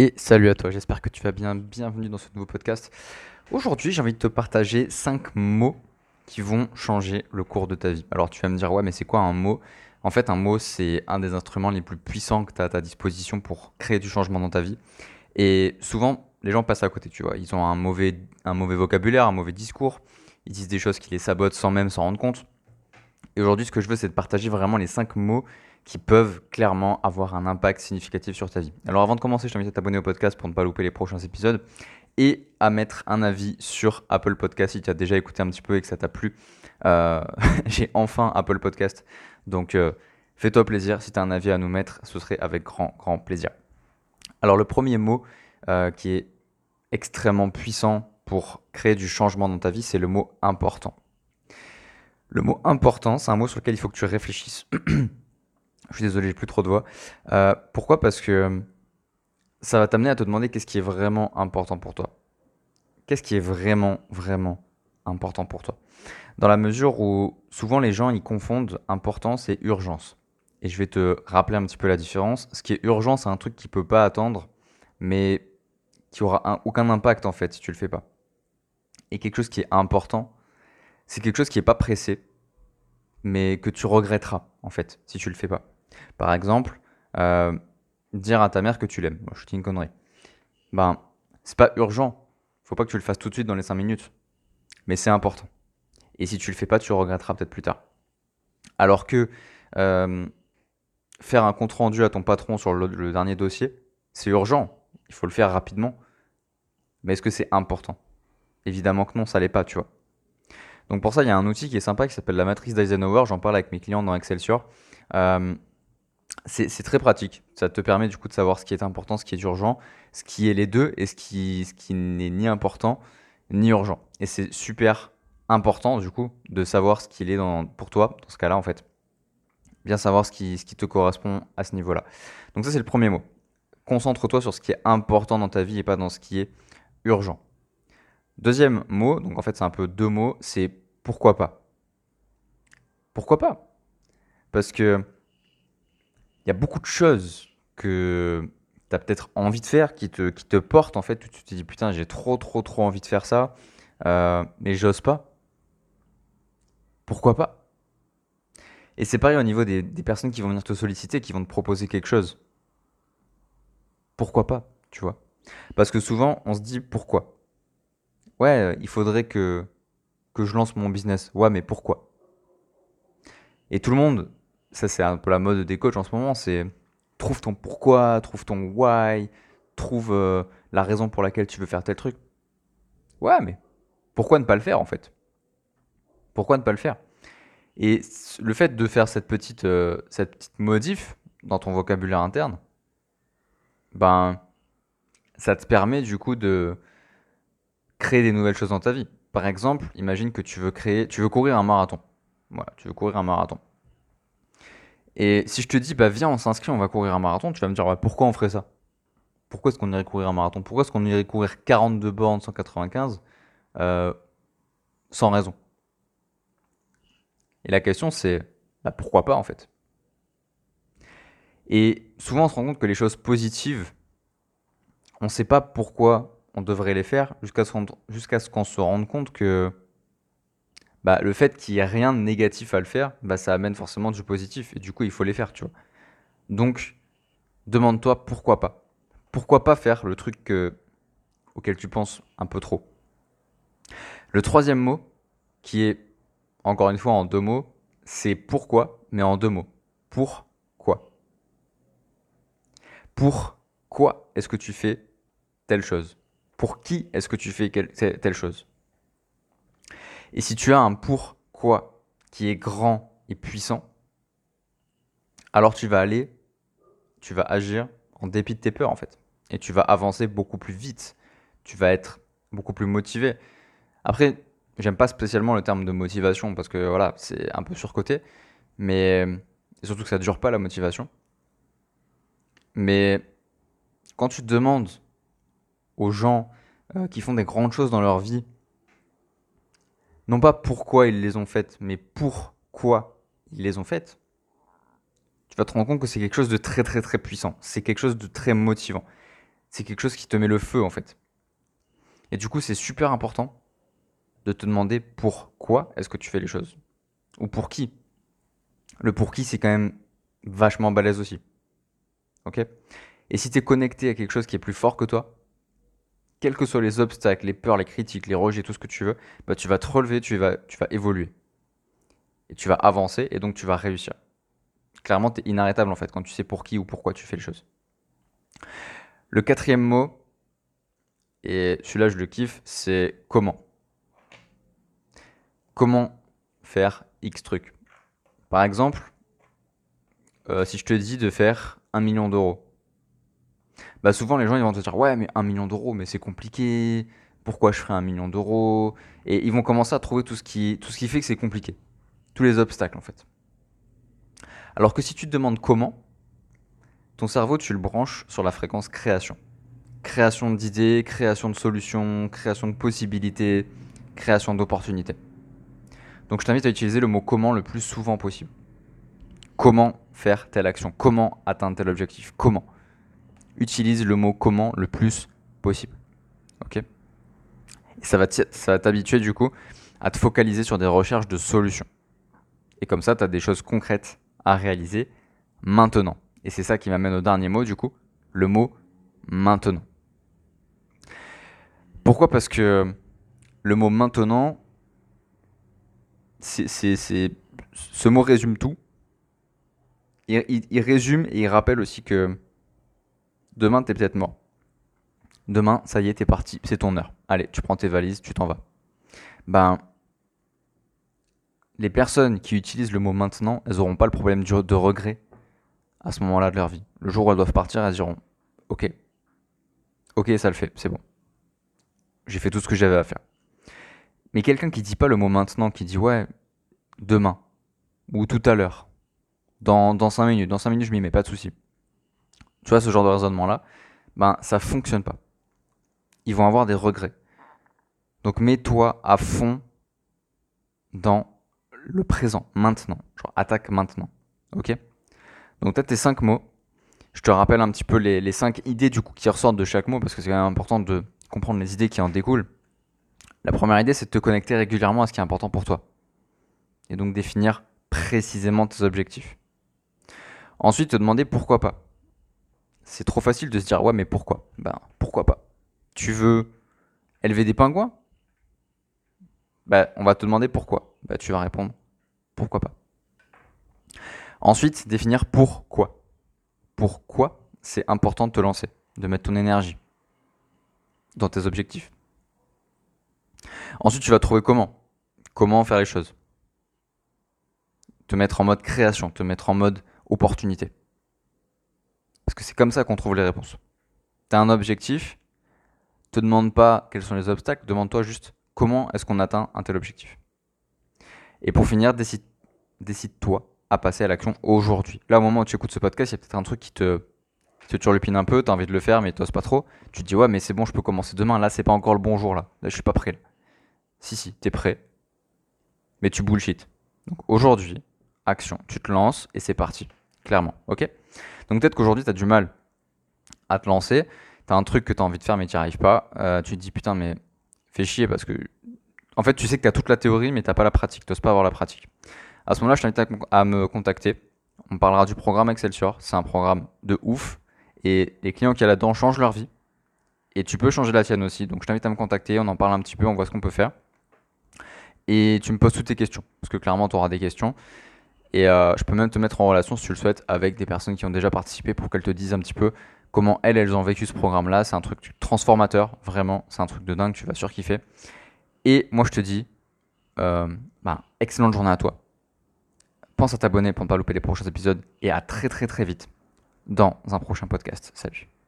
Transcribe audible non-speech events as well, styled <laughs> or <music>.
Et salut à toi, j'espère que tu vas bien. Bienvenue dans ce nouveau podcast. Aujourd'hui, j'ai envie de te partager 5 mots qui vont changer le cours de ta vie. Alors tu vas me dire, ouais, mais c'est quoi un mot? En fait, un mot, c'est un des instruments les plus puissants que tu as à ta disposition pour créer du changement dans ta vie. Et souvent, les gens passent à côté, tu vois. Ils ont un mauvais, un mauvais vocabulaire, un mauvais discours. Ils disent des choses qui les sabotent sans même s'en rendre compte. Et aujourd'hui, ce que je veux, c'est de partager vraiment les 5 mots qui peuvent clairement avoir un impact significatif sur ta vie. Alors avant de commencer, je t'invite à t'abonner au podcast pour ne pas louper les prochains épisodes et à mettre un avis sur Apple Podcast si tu as déjà écouté un petit peu et que ça t'a plu. Euh, <laughs> j'ai enfin Apple Podcast, donc euh, fais-toi plaisir. Si tu as un avis à nous mettre, ce serait avec grand, grand plaisir. Alors le premier mot euh, qui est extrêmement puissant pour créer du changement dans ta vie, c'est le mot important. Le mot important, c'est un mot sur lequel il faut que tu réfléchisses. <clears throat> Je suis désolé, j'ai plus trop de voix. Euh, pourquoi? Parce que euh, ça va t'amener à te demander qu'est-ce qui est vraiment important pour toi. Qu'est-ce qui est vraiment, vraiment important pour toi? Dans la mesure où souvent les gens ils confondent importance et urgence. Et je vais te rappeler un petit peu la différence. Ce qui est urgent, c'est un truc qui peut pas attendre, mais qui aura aucun impact en fait si tu le fais pas. Et quelque chose qui est important, c'est quelque chose qui est pas pressé, mais que tu regretteras en fait si tu le fais pas. Par exemple, euh, dire à ta mère que tu l'aimes. je te dis une connerie. Ben, c'est pas urgent. Faut pas que tu le fasses tout de suite dans les 5 minutes. Mais c'est important. Et si tu le fais pas, tu regretteras peut-être plus tard. Alors que euh, faire un compte rendu à ton patron sur le, dernier dossier, c'est urgent. Il faut le faire rapidement. Mais est-ce que c'est important? Évidemment que non, ça l'est pas, tu vois. Donc pour ça, il y a un outil qui est sympa qui s'appelle la matrice d'Eisenhower. J'en parle avec mes clients dans Excelsior. Euh, c'est très pratique. Ça te permet du coup de savoir ce qui est important, ce qui est urgent, ce qui est les deux et ce qui, n'est ni important ni urgent. Et c'est super important du coup de savoir ce qu'il est pour toi dans ce cas-là en fait. Bien savoir ce qui, ce qui te correspond à ce niveau-là. Donc ça c'est le premier mot. Concentre-toi sur ce qui est important dans ta vie et pas dans ce qui est urgent. Deuxième mot, donc en fait c'est un peu deux mots, c'est pourquoi pas. Pourquoi pas? Parce que il y a beaucoup de choses que tu as peut-être envie de faire qui te, portent en fait. Tu te dis putain, j'ai trop, trop, trop envie de faire ça, euh, mais j'ose pas. Pourquoi pas? Et c'est pareil au niveau des, des, personnes qui vont venir te solliciter, qui vont te proposer quelque chose. Pourquoi pas, tu vois? Parce que souvent, on se dit pourquoi Ouais, il faudrait que, que je lance mon business. Ouais, mais pourquoi? Et tout le monde ça c'est un peu la mode des coachs en ce moment, c'est trouve ton pourquoi, trouve ton why, trouve euh, la raison pour laquelle tu veux faire tel truc. Ouais, mais pourquoi ne pas le faire en fait? Pourquoi ne pas le faire? Et le fait de faire cette petite, euh, cette petite modif dans ton vocabulaire interne, ben, ça te permet du coup de créer des nouvelles choses dans ta vie. Par exemple, imagine que tu veux créer, tu veux courir un marathon. Voilà, tu veux courir un marathon. Et si je te dis, bah viens, on s'inscrit, on va courir un marathon, tu vas me dire, pourquoi on ferait ça? Pourquoi est-ce qu'on irait courir un marathon? Pourquoi est-ce qu'on irait courir 42 bornes 195 euh, sans raison? Et la question, c'est, bah, pourquoi pas en fait? Et souvent, on se rend compte que les choses positives, on ne sait pas pourquoi on devrait les faire jusqu'à ce qu'on se rende compte que bah, le fait qu'il n'y ait rien de négatif à le faire, bah, ça amène forcément du positif. Et du coup, il faut les faire, tu vois. Donc, demande-toi pourquoi pas. Pourquoi pas faire le truc auquel tu penses un peu trop. Le troisième mot, qui est encore une fois en deux mots, c'est pourquoi, mais en deux mots. Pourquoi Pourquoi est-ce que tu fais telle chose? Pour qui est-ce que tu fais telle chose et si tu as un pourquoi qui est grand et puissant, alors tu vas aller, tu vas agir en dépit de tes peurs en fait. Et tu vas avancer beaucoup plus vite. Tu vas être beaucoup plus motivé. Après, j'aime pas spécialement le terme de motivation parce que voilà, c'est un peu surcoté. Mais surtout que ça ne dure pas la motivation. Mais quand tu demandes aux gens euh, qui font des grandes choses dans leur vie non pas pourquoi ils les ont faites, mais pourquoi ils les ont faites, tu vas te rendre compte que c'est quelque chose de très très très puissant. C'est quelque chose de très motivant. c'est quelque chose qui te met le feu en fait. Et du coup, c'est super important de te demander pourquoi est-ce que tu fais les choses. Ou pour qui. Le pour qui, c'est quand même vachement balèze aussi. Ok? Et si tu es connecté à quelque chose qui est plus fort que toi, quels que soient les obstacles, les peurs, les critiques, les rejets, tout ce que tu veux, bah, tu vas te relever, tu vas, tu vas évoluer. Et tu vas avancer et donc tu vas réussir. Clairement, tu es inarrêtable en fait quand tu sais pour qui ou pourquoi tu fais les choses. Le quatrième mot, et celui-là je le kiffe, c'est comment. Comment faire X truc. Par exemple, euh, si je te dis de faire un million d'euros, bah souvent les gens ils vont te dire ouais mais un million d'euros mais c'est compliqué, pourquoi je ferais un million d'euros? Et ils vont commencer à trouver tout ce qui, tout ce qui fait que c'est compliqué, tous les obstacles en fait. Alors que si tu te demandes comment, ton cerveau tu le branches sur la fréquence création. Création d'idées, création de solutions, création de possibilités, création d'opportunités. Donc je t'invite à utiliser le mot comment le plus souvent possible. Comment faire telle action? Comment atteindre tel objectif? Comment? Utilise le mot comment le plus possible. Ok ça va t'habituer du coup à te focaliser sur des recherches de solutions. Et comme ça, tu as des choses concrètes à réaliser maintenant. Et c'est ça qui m'amène au dernier mot du coup, le mot maintenant. Pourquoi? Parce que le mot maintenant, c'est, ce mot résume tout il, résume et il rappelle aussi que demain, tu es peut-être mort. Demain, ça y est, t'es parti, c'est ton heure. Allez, tu prends tes valises, tu t'en vas. Ben, les personnes qui utilisent le mot maintenant, elles n'auront pas le problème de regret à ce moment-là de leur vie. Le jour où elles doivent partir, elles diront Ok, ok, ça le fait, c'est bon. J'ai fait tout ce que j'avais à faire. Mais quelqu'un qui dit pas le mot maintenant, qui dit ouais, demain, ou tout à l'heure, dans, dans 5 minutes. Dans 5 minutes, je m'y mets, pas de souci. Tu vois, ce genre de raisonnement-là, ben, ça fonctionne pas. Ils vont avoir des regrets. Donc, mets-toi à fond dans le présent, maintenant. Genre, attaque maintenant. Ok? Donc, tu as tes 5 mots. Je te rappelle un petit peu les, les 5 idées du coup qui ressortent de chaque mot parce que c'est quand même important de comprendre les idées qui en découlent. La première idée, c'est de te connecter régulièrement à ce qui est important pour toi. Et donc définir précisément tes objectifs. Ensuite, te demander pourquoi pas. C'est trop facile de se dire ouais, mais pourquoi? Ben pourquoi pas? Tu veux élever des pingouins? Ben on va te demander pourquoi. Ben tu vas répondre pourquoi pas? Ensuite, définir pourquoi. Pourquoi c'est important de te lancer, de mettre ton énergie dans tes objectifs? Ensuite, tu vas trouver comment? Comment faire les choses? Te mettre en mode création, te mettre en mode opportunité. Parce que c'est comme ça qu'on trouve les réponses. Tu as un objectif, te demande pas quels sont les obstacles, demande-toi juste comment est-ce qu'on atteint un tel objectif. Et pour finir, décide, décide-toi à passer à l'action aujourd'hui. Là, au moment où tu écoutes ce podcast, il y a peut-être un truc qui te, te turlupine un peu, tu as envie de le faire, mais tu pas trop. Tu te dis, ouais, mais c'est bon, je peux commencer demain. Là, c'est pas encore le bon jour, là. Là, je suis pas prêt. Si, si, tu es prêt. Mais tu bullshit. Donc aujourd'hui, action. Tu te lances et c'est parti clairement. Ok? Donc peut-être qu'aujourd'hui, tu as du mal à te lancer. Tu as un truc que tu as envie de faire, mais tu n'y arrives pas. Euh, tu te dis, putain, mais fais chier parce que. En fait, tu sais que tu as toute la théorie, mais tu pas la pratique. Tu pas avoir la pratique. À ce moment-là, je t'invite à, me contacter. On parlera du programme Excelsior. C'est un programme de ouf. Et les clients qui y a là-dedans changent leur vie. Et tu peux changer la tienne aussi. Donc je t'invite à me contacter. On en parle un petit peu. On voit ce qu'on peut faire. Et tu me poses toutes tes questions. Parce que clairement, tu auras des questions. Et euh, je peux même te mettre en relation, si tu le souhaites, avec des personnes qui ont déjà participé pour qu'elles te disent un petit peu comment elles, elles ont vécu ce programme-là. C'est un truc transformateur, vraiment. C'est un truc de dingue, tu vas surkiffer. Et moi, je te dis, euh, bah, excellente journée à toi. Pense à t'abonner pour ne pas louper les prochains épisodes. Et à très très très vite dans un prochain podcast. Salut.